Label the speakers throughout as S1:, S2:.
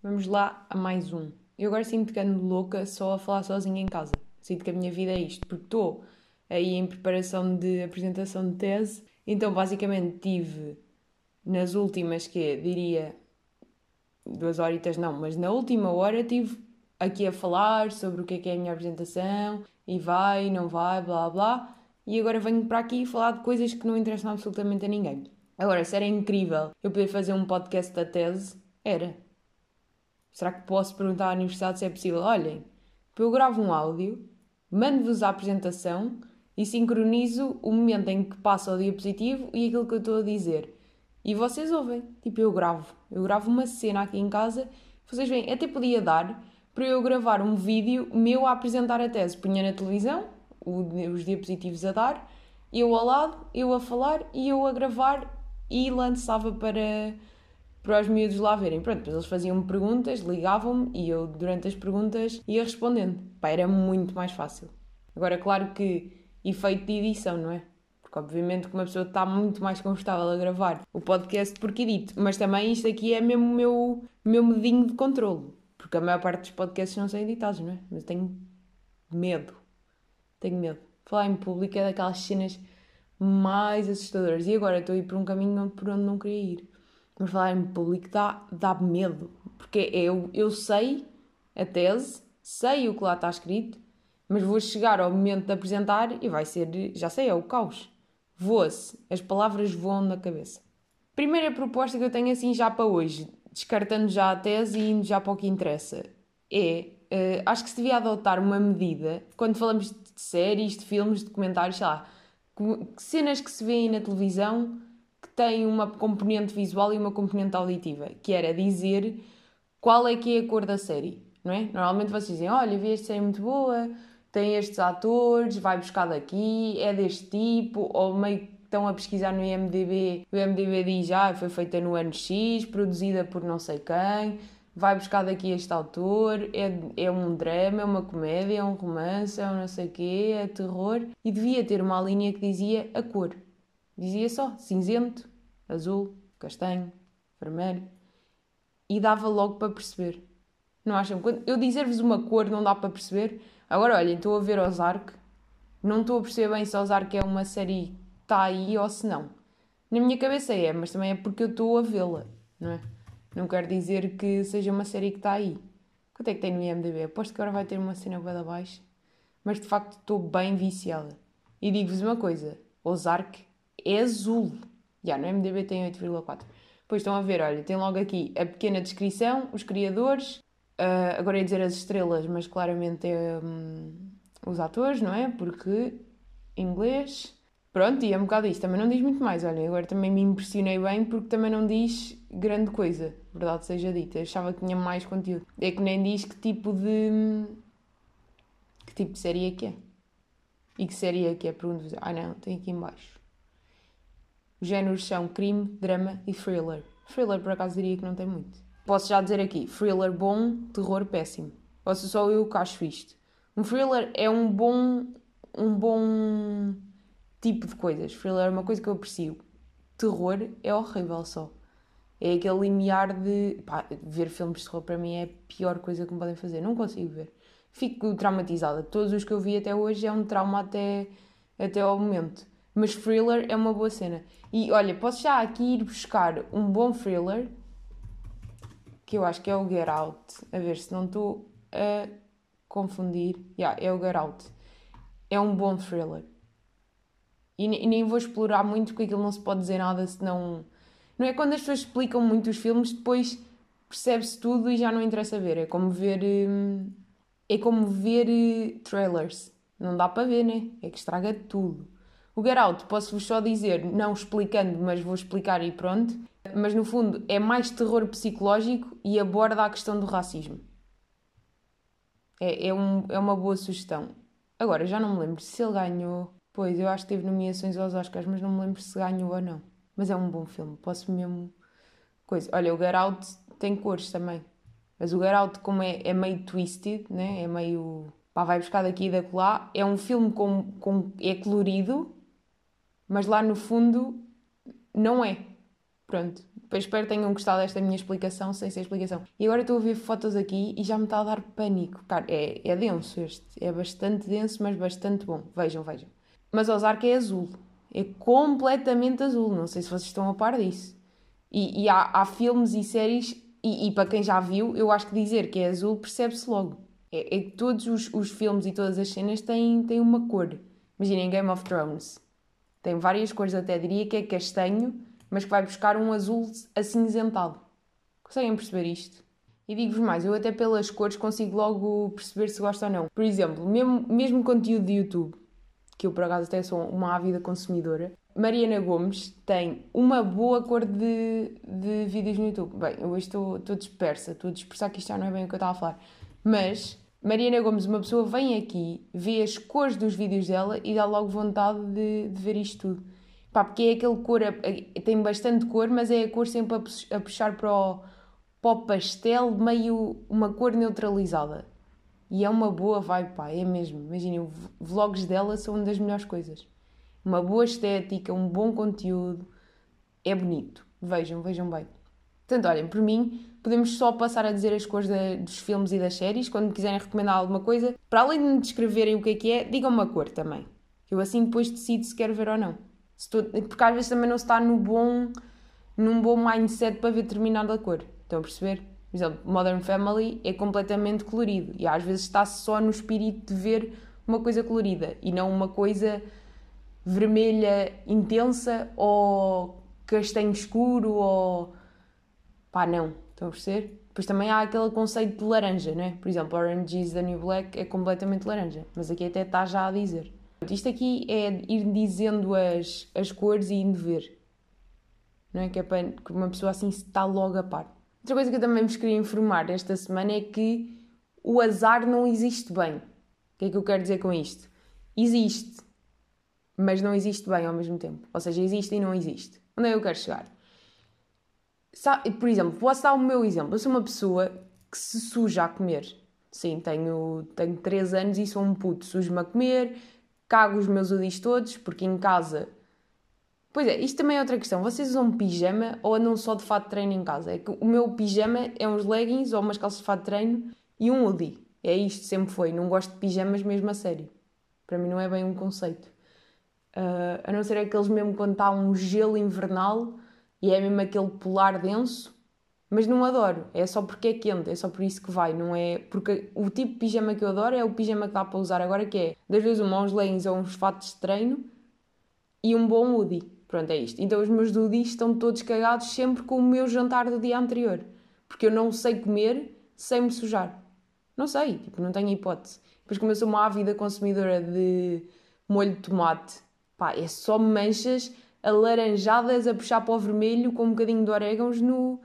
S1: Vamos lá a mais um. Eu agora sinto que ando louca só a falar sozinha em casa. Sinto que a minha vida é isto, porque estou aí em preparação de apresentação de tese. Então, basicamente, tive nas últimas, que diria duas horitas, não, mas na última hora tive aqui a falar sobre o que é que é a minha apresentação e vai, não vai, blá blá. E agora venho para aqui falar de coisas que não interessam absolutamente a ninguém. Agora, se era incrível eu poder fazer um podcast da tese, era. Será que posso perguntar à universidade se é possível? Olhem, eu gravo um áudio, mando-vos a apresentação e sincronizo o momento em que passa o diapositivo e aquilo que eu estou a dizer. E vocês ouvem. Tipo, eu gravo. Eu gravo uma cena aqui em casa. Vocês veem, até podia dar para eu gravar um vídeo meu a apresentar a tese. Punha na televisão, os diapositivos a dar, eu ao lado, eu a falar e eu a gravar e lançava para, para os miúdos lá verem. Pronto, depois eles faziam-me perguntas, ligavam-me e eu, durante as perguntas, ia respondendo. Pá, era muito mais fácil. Agora, claro que efeito de edição, não é? Porque, obviamente, que uma pessoa está muito mais confortável a gravar o podcast porque edito. Mas também isto aqui é mesmo o meu, meu medinho de controle. Porque a maior parte dos podcasts não são editados, não é? Mas tenho medo. Tenho medo. Falar em público é daquelas cenas mais assustadoras. E agora estou a ir por um caminho por onde não queria ir. Mas falar em público dá, dá medo. Porque eu, eu sei a tese, sei o que lá está escrito, mas vou chegar ao momento de apresentar e vai ser, já sei, é o caos. Voa-se, as palavras voam na cabeça. Primeira proposta que eu tenho assim já para hoje, descartando já a tese e indo já para o que interessa, é, uh, acho que se devia adotar uma medida, quando falamos de séries, de filmes, de documentários, sei lá, cenas que se vêem na televisão têm uma componente visual e uma componente auditiva, que era dizer qual é que é a cor da série, não é? Normalmente vocês dizem, olha, vi esta série muito boa, tem estes atores, vai buscar daqui, é deste tipo, ou meio que estão a pesquisar no IMDB, o IMDB diz, ah, foi feita no ano X, produzida por não sei quem, vai buscar daqui este autor, é, é um drama, é uma comédia, é um romance, é um não sei quê, é terror, e devia ter uma linha que dizia a cor. Dizia só cinzento, azul, castanho, vermelho, e dava logo para perceber. Não acham? Quando eu dizer-vos uma cor não dá para perceber? Agora, olhem, estou a ver Ozark, não estou a perceber bem se Ozark é uma série que está aí ou se não. Na minha cabeça é, mas também é porque eu estou a vê-la, não é? Não quer dizer que seja uma série que está aí. Quanto é que tem no IMDB? Aposto que agora vai ter uma cena bem abaixo. Mas de facto estou bem viciada. E digo-vos uma coisa: Ozark é azul. Já, no MDB tem 8,4. Pois estão a ver, olha, tem logo aqui a pequena descrição, os criadores, uh, agora ia dizer as estrelas, mas claramente é um, os atores, não é? Porque inglês, Pronto, e é um bocado isto. Também não diz muito mais. Olha, agora também me impressionei bem porque também não diz grande coisa, verdade seja dita. Eu achava que tinha mais conteúdo. É que nem diz que tipo de. que tipo de série é que é. E que série é que é? Pergunto-vos. Ah, não, tem aqui embaixo. Os géneros são crime, drama e thriller. Thriller, por acaso, diria que não tem muito. Posso já dizer aqui: thriller bom, terror péssimo. Seja, só eu que acho isto. Um thriller é um bom. um bom tipo de coisas. Thriller é uma coisa que eu aprecio. Terror é horrível só. É aquele limiar de. Pá, ver filmes de terror para mim é a pior coisa que me podem fazer. Não consigo ver. Fico traumatizada. Todos os que eu vi até hoje é um trauma até, até ao momento. Mas thriller é uma boa cena. E olha, posso já aqui ir buscar um bom thriller que eu acho que é o Get Out. A ver se não estou a confundir. Yeah, é o Get Out. É um bom thriller. E, e nem vou explorar muito porque aquilo não se pode dizer nada senão. Não é quando as pessoas explicam muito os filmes, depois percebe-se tudo e já não interessa ver. É como ver. Hum, é como ver eh, trailers. Não dá para ver, né? É que estraga tudo. O Get Out, posso-vos só dizer, não explicando, mas vou explicar e pronto. Mas no fundo é mais terror psicológico e aborda a questão do racismo. É, é, um, é uma boa sugestão. Agora, já não me lembro se ele ganhou. Pois, eu acho que teve nomeações aos Oscars, mas não me lembro se ganhou ou não. Mas é um bom filme, posso mesmo. Coisa. Olha, o Get Out tem cores também. Mas o Get Out, como é, é meio twisted, né? é meio. pá, vai buscar daqui e da lá. É um filme com, com. é colorido, mas lá no fundo não é. Pronto. Pois espero que tenham gostado desta minha explicação, sem ser explicação. E agora estou a ver fotos aqui e já me está a dar pânico. Cara, é, é denso este. É bastante denso, mas bastante bom. Vejam, vejam. Mas Ozark é azul. É completamente azul. Não sei se vocês estão a par disso. E, e há, há, filmes e séries, e, e, para quem já viu, eu acho que dizer que é azul percebe-se logo. É, é, que todos os, os filmes e todas as cenas têm, têm uma cor. Imaginem Game of Thrones. Tem várias cores, até diria que é castanho, mas que vai buscar um azul acinzentado. Conseguem perceber isto? E digo-vos mais, eu até pelas cores consigo logo perceber se gosto ou não. Por exemplo, mesmo, mesmo conteúdo de YouTube, que eu por acaso até sou uma ávida consumidora, Mariana Gomes tem uma boa cor de, de vídeos no YouTube. Bem, eu hoje estou, estou dispersa, estou a dispersar que isto já não é bem o que eu estava a falar. Mas Mariana Gomes, uma pessoa vem aqui, vê as cores dos vídeos dela e dá logo vontade de, de ver isto tudo. Pá, porque é aquele cor, tem bastante cor, mas é a cor sempre a, a puxar para o, para o pastel, meio uma cor neutralizada. E é uma boa vibe, pá, é mesmo. Imaginem, vlogs dela são uma das melhores coisas uma boa estética, um bom conteúdo, é bonito. Vejam, vejam bem. Portanto, olhem, por mim, podemos só passar a dizer as de, dos filmes e das séries. Quando quiserem recomendar alguma coisa, para além de me descreverem o que é que é, digam uma cor também. Eu assim depois decido se quero ver ou não. Porque às vezes também não se está no bom, num bom mindset para ver determinada cor. Estão a perceber? Por exemplo, Modern Family é completamente colorido e às vezes está-se só no espírito de ver uma coisa colorida e não uma coisa vermelha intensa ou castanho escuro ou. Pá, não. Estão a perceber? Depois também há aquele conceito de laranja, não é? Por exemplo, Orange is the New Black é completamente laranja, mas aqui até está já a dizer. Isto aqui é ir dizendo as, as cores e indo ver. Não é? Que é para uma pessoa assim está logo a par. Outra coisa que eu também vos queria informar esta semana é que o azar não existe bem. O que é que eu quero dizer com isto? Existe, mas não existe bem ao mesmo tempo. Ou seja, existe e não existe. Onde é que eu quero chegar? Por exemplo, posso dar o meu exemplo. Eu sou uma pessoa que se suja a comer. Sim, tenho, tenho 3 anos e sou um puto. Sujo-me a comer, cago os meus udis todos, porque em casa. Pois é, isto também é outra questão. Vocês usam pijama ou andam só de fato de treino em casa? É que o meu pijama é uns leggings ou umas calças de fato de treino e um hoodie. É isto, sempre foi. Não gosto de pijamas mesmo a sério. Para mim não é bem um conceito. Uh, a não ser aqueles mesmo quando está um gelo invernal e é mesmo aquele polar denso, mas não adoro, é só porque é quente, é só por isso que vai, não é. Porque o tipo de pijama que eu adoro é o pijama que dá para usar agora, que é das vezes uma, uns leggings ou uns fatos de treino e um bom hoodie. Pronto, é isto. Então os meus hoodies estão todos cagados sempre com o meu jantar do dia anterior, porque eu não sei comer sem me sujar. Não sei, tipo, não tenho hipótese. Depois, como eu sou uma ávida consumidora de molho de tomate Pá, é só manchas alaranjadas a puxar para o vermelho com um bocadinho de orégãos no,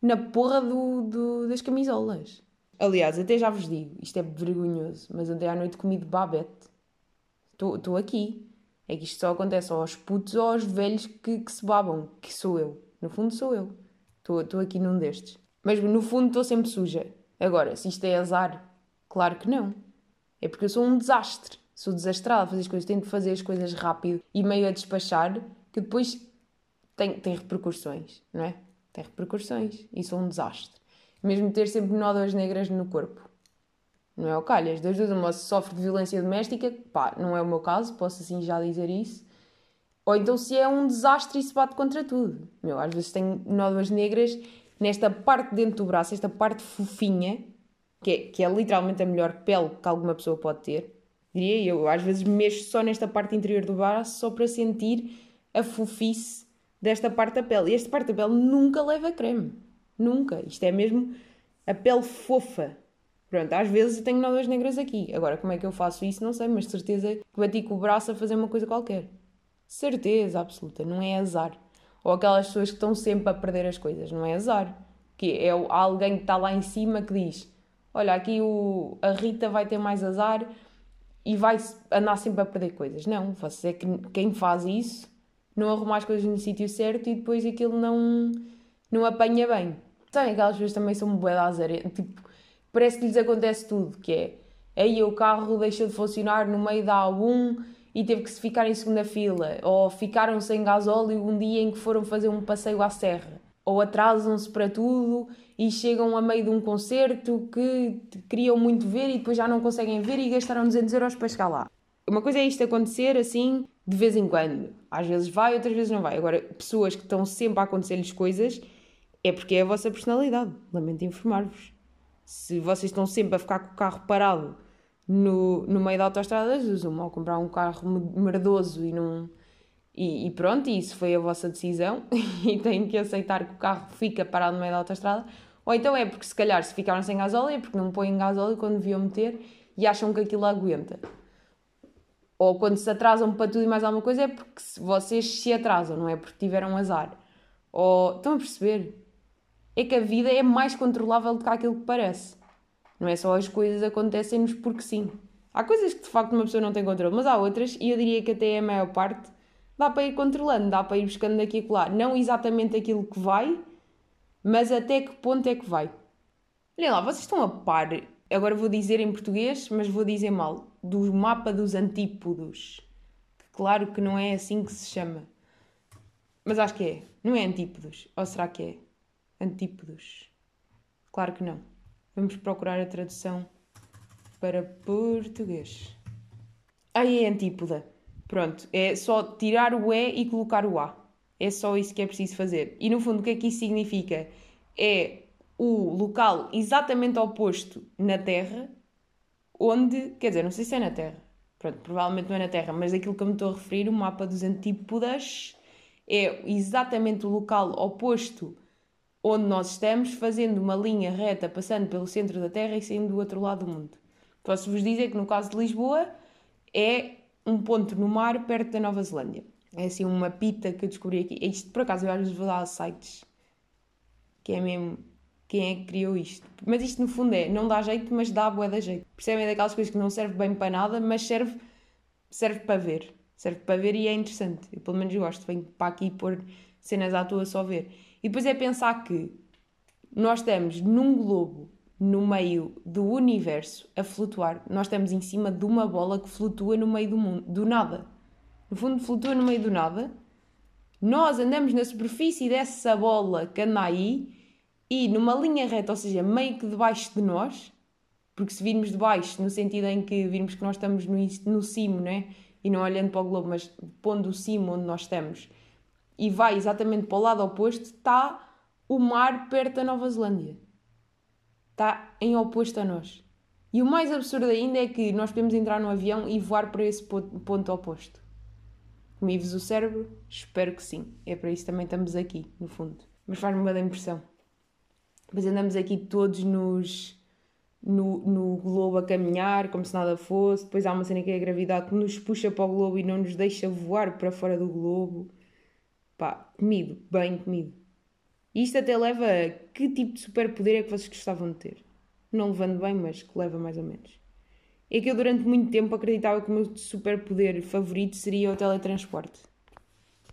S1: na porra do, do, das camisolas. Aliás, até já vos digo, isto é vergonhoso, mas ontem à noite comi de babete. Estou aqui. É que isto só acontece aos putos ou aos velhos que, que se babam, que sou eu. No fundo sou eu. Estou aqui num destes. Mas no fundo estou sempre suja. Agora, se isto é azar, claro que não. É porque eu sou um desastre sou desastrada a fazer as coisas, tento fazer as coisas rápido e meio a despachar, que depois tem, tem repercussões, não é? Tem repercussões e sou um desastre. Mesmo ter sempre nódoas negras no corpo. Não é o calhas. Das duas, uma sofre de violência doméstica, pá, não é o meu caso, posso assim já dizer isso. Ou então se é um desastre e se bate contra tudo. Meu, às vezes tenho nódoas negras nesta parte dentro do braço, esta parte fofinha, que é, que é literalmente a melhor pele que alguma pessoa pode ter diria eu. Às vezes mexo só nesta parte interior do braço só para sentir a fofice desta parte da pele. E esta parte da pele nunca leva creme. Nunca. Isto é mesmo a pele fofa. Pronto, às vezes eu tenho nódoas negras aqui. Agora, como é que eu faço isso? Não sei, mas de certeza que bati com o braço a fazer uma coisa qualquer. Certeza absoluta, não é azar. Ou aquelas pessoas que estão sempre a perder as coisas, não é azar. Que é alguém que está lá em cima que diz: Olha, aqui o, a Rita vai ter mais azar e vai andar sempre a perder coisas. Não, você é que quem faz isso não arruma as coisas no sítio certo e depois aquilo não, não apanha bem. Sabem, aquelas pessoas também são bué da tipo, parece que lhes acontece tudo, que é aí o carro deixou de funcionar no meio da A1 e teve que se ficar em segunda fila, ou ficaram sem gasóleo um dia em que foram fazer um passeio à serra. ou atrasam-se para tudo e chegam a meio de um concerto que queriam muito ver e depois já não conseguem ver e gastaram 200 euros para chegar lá. Uma coisa é isto acontecer assim de vez em quando. Às vezes vai, outras vezes não vai. Agora, pessoas que estão sempre a acontecer-lhes coisas é porque é a vossa personalidade. Lamento informar-vos. Se vocês estão sempre a ficar com o carro parado no, no meio da autostrada, usam ou comprar um carro merdoso e não. E, e, pronto, isso foi a vossa decisão e têm que aceitar que o carro fica parado no meio da autostrada. Ou então é porque se calhar se ficaram sem gasóleo é porque não põem gasóleo quando deviam meter e acham que aquilo aguenta. Ou quando se atrasam para tudo e mais alguma coisa é porque vocês se atrasam, não é porque tiveram azar. Ou estão a perceber? É que a vida é mais controlável do que aquilo que parece. Não é só as coisas acontecem-nos porque sim. Há coisas que de facto uma pessoa não tem controle, mas há outras, e eu diria que até a maior parte, dá para ir controlando, dá para ir buscando daqui e lá. Não exatamente aquilo que vai, mas até que ponto é que vai. Olhem lá, vocês estão a par, agora vou dizer em português, mas vou dizer mal, do mapa dos antípodos. Que claro que não é assim que se chama. Mas acho que é. Não é antípodos. Ou será que é? Antípodos. Claro que não. Vamos procurar a tradução para português. Aí é antípoda. Pronto, é só tirar o E e colocar o A. É só isso que é preciso fazer. E no fundo, o que é que isso significa? É o local exatamente oposto na Terra, onde, quer dizer, não sei se é na Terra, pronto, provavelmente não é na Terra, mas aquilo que eu me estou a referir, o mapa dos antípodas, é exatamente o local oposto onde nós estamos, fazendo uma linha reta, passando pelo centro da Terra e saindo do outro lado do mundo. Posso vos dizer que no caso de Lisboa é um ponto no mar perto da Nova Zelândia. É assim uma pita que eu descobri aqui. Isto por acaso eu às vezes vou a sites que é mesmo quem é que criou isto. Mas isto no fundo é, não dá jeito, mas dá boa da jeito. Percebem é daquelas coisas que não serve bem para nada, mas serve, serve para ver. Serve para ver e é interessante. Eu pelo menos gosto. Venho para aqui pôr cenas à toa só ver. E depois é pensar que nós estamos num globo no meio do universo a flutuar. Nós estamos em cima de uma bola que flutua no meio do mundo, do nada. No fundo, flutua no meio do nada. Nós andamos na superfície dessa bola que anda aí e numa linha reta, ou seja, meio que debaixo de nós, porque se virmos de baixo, no sentido em que virmos que nós estamos no, no cimo, né? e não olhando para o globo, mas pondo o cimo onde nós estamos, e vai exatamente para o lado oposto, está o mar perto da Nova Zelândia. Está em oposto a nós. E o mais absurdo ainda é que nós podemos entrar no avião e voar para esse ponto, oposto. Comi-vos o cérebro? Espero que sim. É para isso também estamos aqui, no fundo. Mas faz-me uma da impressão. Depois andamos aqui todos nos, no, no globo a caminhar, como se nada fosse. Depois há uma cena que é a gravidade que nos puxa para o globo e não nos deixa voar para fora do globo. Pá, comido, bem comido. E isto até leva a que tipo de superpoder é que vocês gostavam de ter? Não levando bem, mas que leva mais ou menos. É que eu durante muito tempo acreditava que o meu superpoder favorito seria o teletransporte.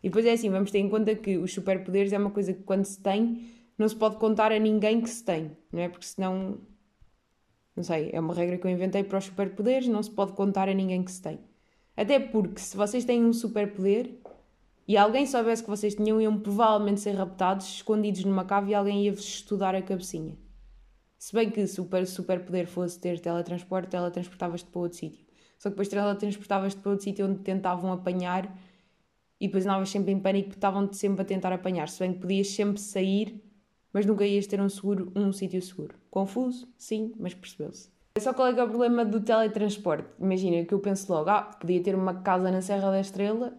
S1: E depois é assim, vamos ter em conta que os superpoderes é uma coisa que quando se tem, não se pode contar a ninguém que se tem, não é? Porque senão, não sei, é uma regra que eu inventei para os superpoderes, não se pode contar a ninguém que se tem. Até porque se vocês têm um superpoder, e alguém soubesse que vocês tinham, iam provavelmente ser raptados, escondidos numa cave e alguém ia-vos estudar a cabecinha. Se bem que se o super poder fosse ter teletransporte, teletransportavas-te para outro sítio. Só que depois teletransportavas-te para outro sítio onde tentavam apanhar e depois andavas sempre em pânico porque estavam-te sempre a tentar apanhar. Se bem que podias sempre sair, mas nunca ias ter um seguro, um sítio seguro. Confuso? Sim, mas percebeu-se. Só qual é que é o problema do teletransporte? Imagina que eu penso logo, ah, podia ter uma casa na Serra da Estrela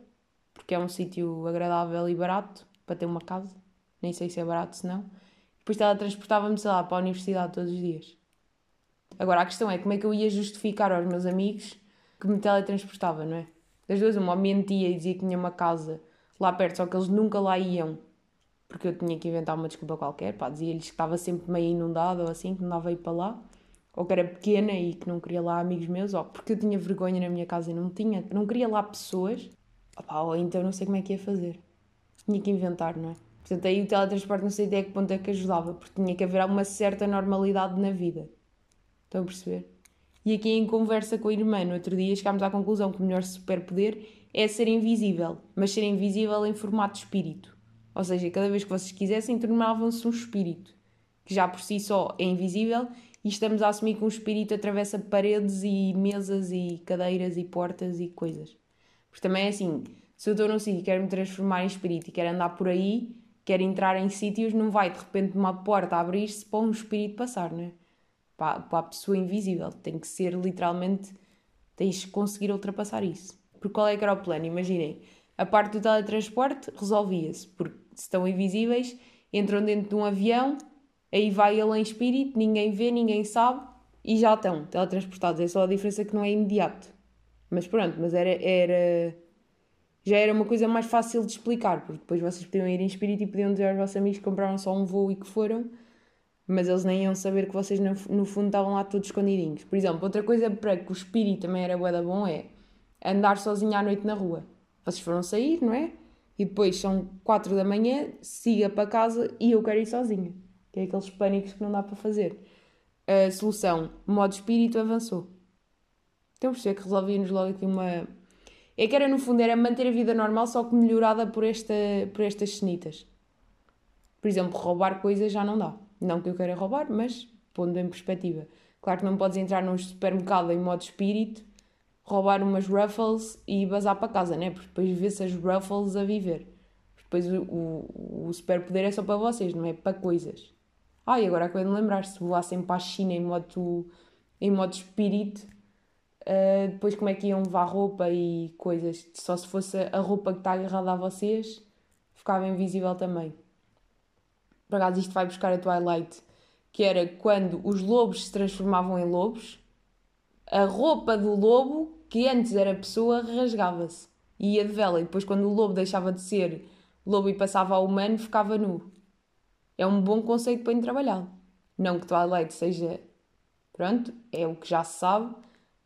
S1: porque é um sítio agradável e barato para ter uma casa. Nem sei se é barato, se não. Depois teletransportava-me, sei lá, para a universidade todos os dias. Agora, a questão é como é que eu ia justificar aos meus amigos que me teletransportava, não é? Das duas, uma, mentia e dizia que tinha uma casa lá perto, só que eles nunca lá iam, porque eu tinha que inventar uma desculpa qualquer, pá, dizia-lhes que estava sempre meio inundado ou assim, que não dava ir para lá, ou que era pequena e que não queria lá amigos meus, ou porque eu tinha vergonha na minha casa e não tinha, não queria lá pessoas, Opa, ou então não sei como é que ia fazer. Tinha que inventar, não é? Portanto, aí o teletransporte não sei até que ponto é que ajudava, porque tinha que haver uma certa normalidade na vida. Estão a perceber? E aqui em conversa com a irmã, no outro dia, chegámos à conclusão que o melhor superpoder é ser invisível, mas ser invisível em formato espírito. Ou seja, cada vez que vocês quisessem, tornavam-se um espírito, que já por si só é invisível, e estamos a assumir que um espírito atravessa paredes e mesas e cadeiras e portas e coisas. Porque também é assim, se eu estou num sítio e quero me transformar em espírito e quero andar por aí, quero entrar em sítios, não vai de repente uma porta abrir-se para um espírito passar, não é? Para, para a pessoa invisível. Tem que ser literalmente, tens que conseguir ultrapassar isso. Porque qual é que era o plano? Imaginem, a parte do teletransporte resolvia-se, porque estão invisíveis, entram dentro de um avião, aí vai ele em espírito, ninguém vê, ninguém sabe e já estão teletransportados. É só a diferença que não é imediato. Mas pronto, mas era, era já era uma coisa mais fácil de explicar, porque depois vocês podiam ir em espírito e podiam dizer aos vossos amigos que compraram só um voo e que foram, mas eles nem iam saber que vocês no, fundo estavam lá todos escondidinhos. Por exemplo, outra coisa para que o espírito também era boa bom é andar sozinho à noite na rua. Vocês foram sair, não é? E depois são 4 da manhã, siga para casa e eu quero ir sozinha. Que é aqueles pânicos que não dá para fazer. A solução, modo espírito, avançou. Então perceber que resolvíamos logo aqui uma. É que era no fundo, era manter a vida normal, só que melhorada por, esta, por estas cenitas. Por exemplo, roubar coisas já não dá. Não que eu queira roubar, mas pondo em perspectiva. Claro que não podes entrar num supermercado em modo espírito roubar umas Ruffles e bazar para casa, né? Porque depois vê-se as Ruffles a viver. Depois o, o, o superpoder é só para vocês, não é para coisas. Ah, e agora acabei de lembrar, se voassem para a China em modo, em modo espírito, uh, depois como é que iam levar roupa e coisas? Só se fosse a roupa que está agarrada a vocês, ficava invisível também. Por acaso isto vai buscar a Twilight, que era quando os lobos se transformavam em lobos, a roupa do lobo, que antes era pessoa, rasgava-se e ia de vela. E depois, quando o lobo deixava de ser lobo e passava a humano, ficava nu. É um bom conceito para trabalhar. Não que Twilight seja. Pronto, é o que já se sabe,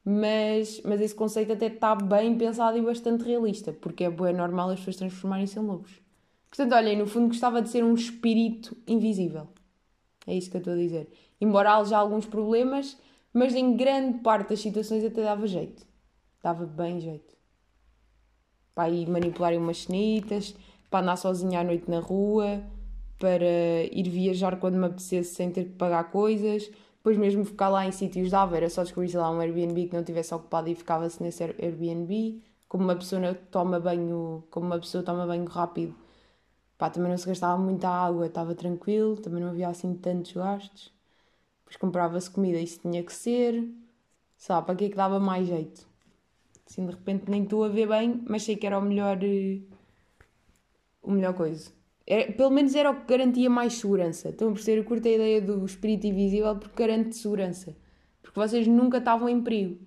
S1: mas, mas esse conceito até está bem pensado e bastante realista, porque é normal as pessoas transformarem-se em lobos. Portanto, olhem, no fundo gostava de ser um espírito invisível. É isso que eu estou a dizer. Embora haja alguns problemas, mas em grande parte das situações até dava jeito. Dava bem jeito. Para ir manipular umas cenitas, para andar sozinha à noite na rua, para ir viajar quando me apetecesse sem ter que pagar coisas. Depois mesmo ficar lá em sítios dava, era só descobrir lá um Airbnb que não tivesse ocupado e ficava-se nesse Airbnb. Como uma pessoa toma banho, como uma pessoa toma banho rápido, pá, também não se gastava muita água, estava tranquilo, também não havia assim tantos gastos. Depois comprava-se comida, isso tinha que ser. Sabe, para que é que dava mais jeito? Assim, de repente nem estou a ver bem, mas sei que era o melhor. Uh, o melhor coisa. Era, pelo menos era o que garantia mais segurança. Estão a perceber? Eu curto a ideia do espírito invisível porque garante segurança. Porque vocês nunca estavam em perigo.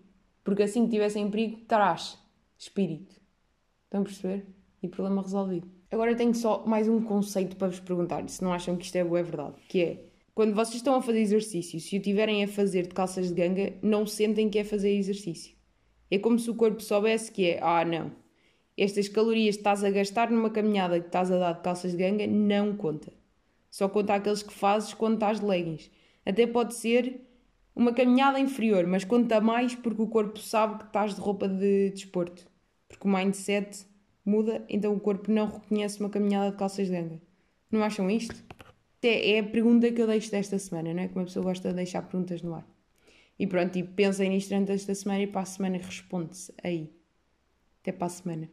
S1: Porque assim que tivessem em perigo, traz espírito. Estão a perceber? E problema resolvido. Agora tenho só mais um conceito para vos perguntar, se não acham que isto é boa é verdade, que é quando vocês estão a fazer exercício, se o tiverem a fazer de calças de ganga, não sentem que é fazer exercício. É como se o corpo soubesse que é, ah, não, estas calorias que estás a gastar numa caminhada que estás a dar de calças de ganga não conta. Só conta aqueles que fazes quando estás de leggings. Até pode ser uma caminhada inferior, mas conta mais porque o corpo sabe que estás de roupa de desporto. Porque o mindset muda, então o corpo não reconhece uma caminhada de calças de ganga. Não acham isto? É, a pergunta que eu deixo desta semana, não é? Que uma pessoa gosta de deixar perguntas no ar. E pronto, e pensem nisto durante esta semana e para a semana responde-se aí. Até para a semana.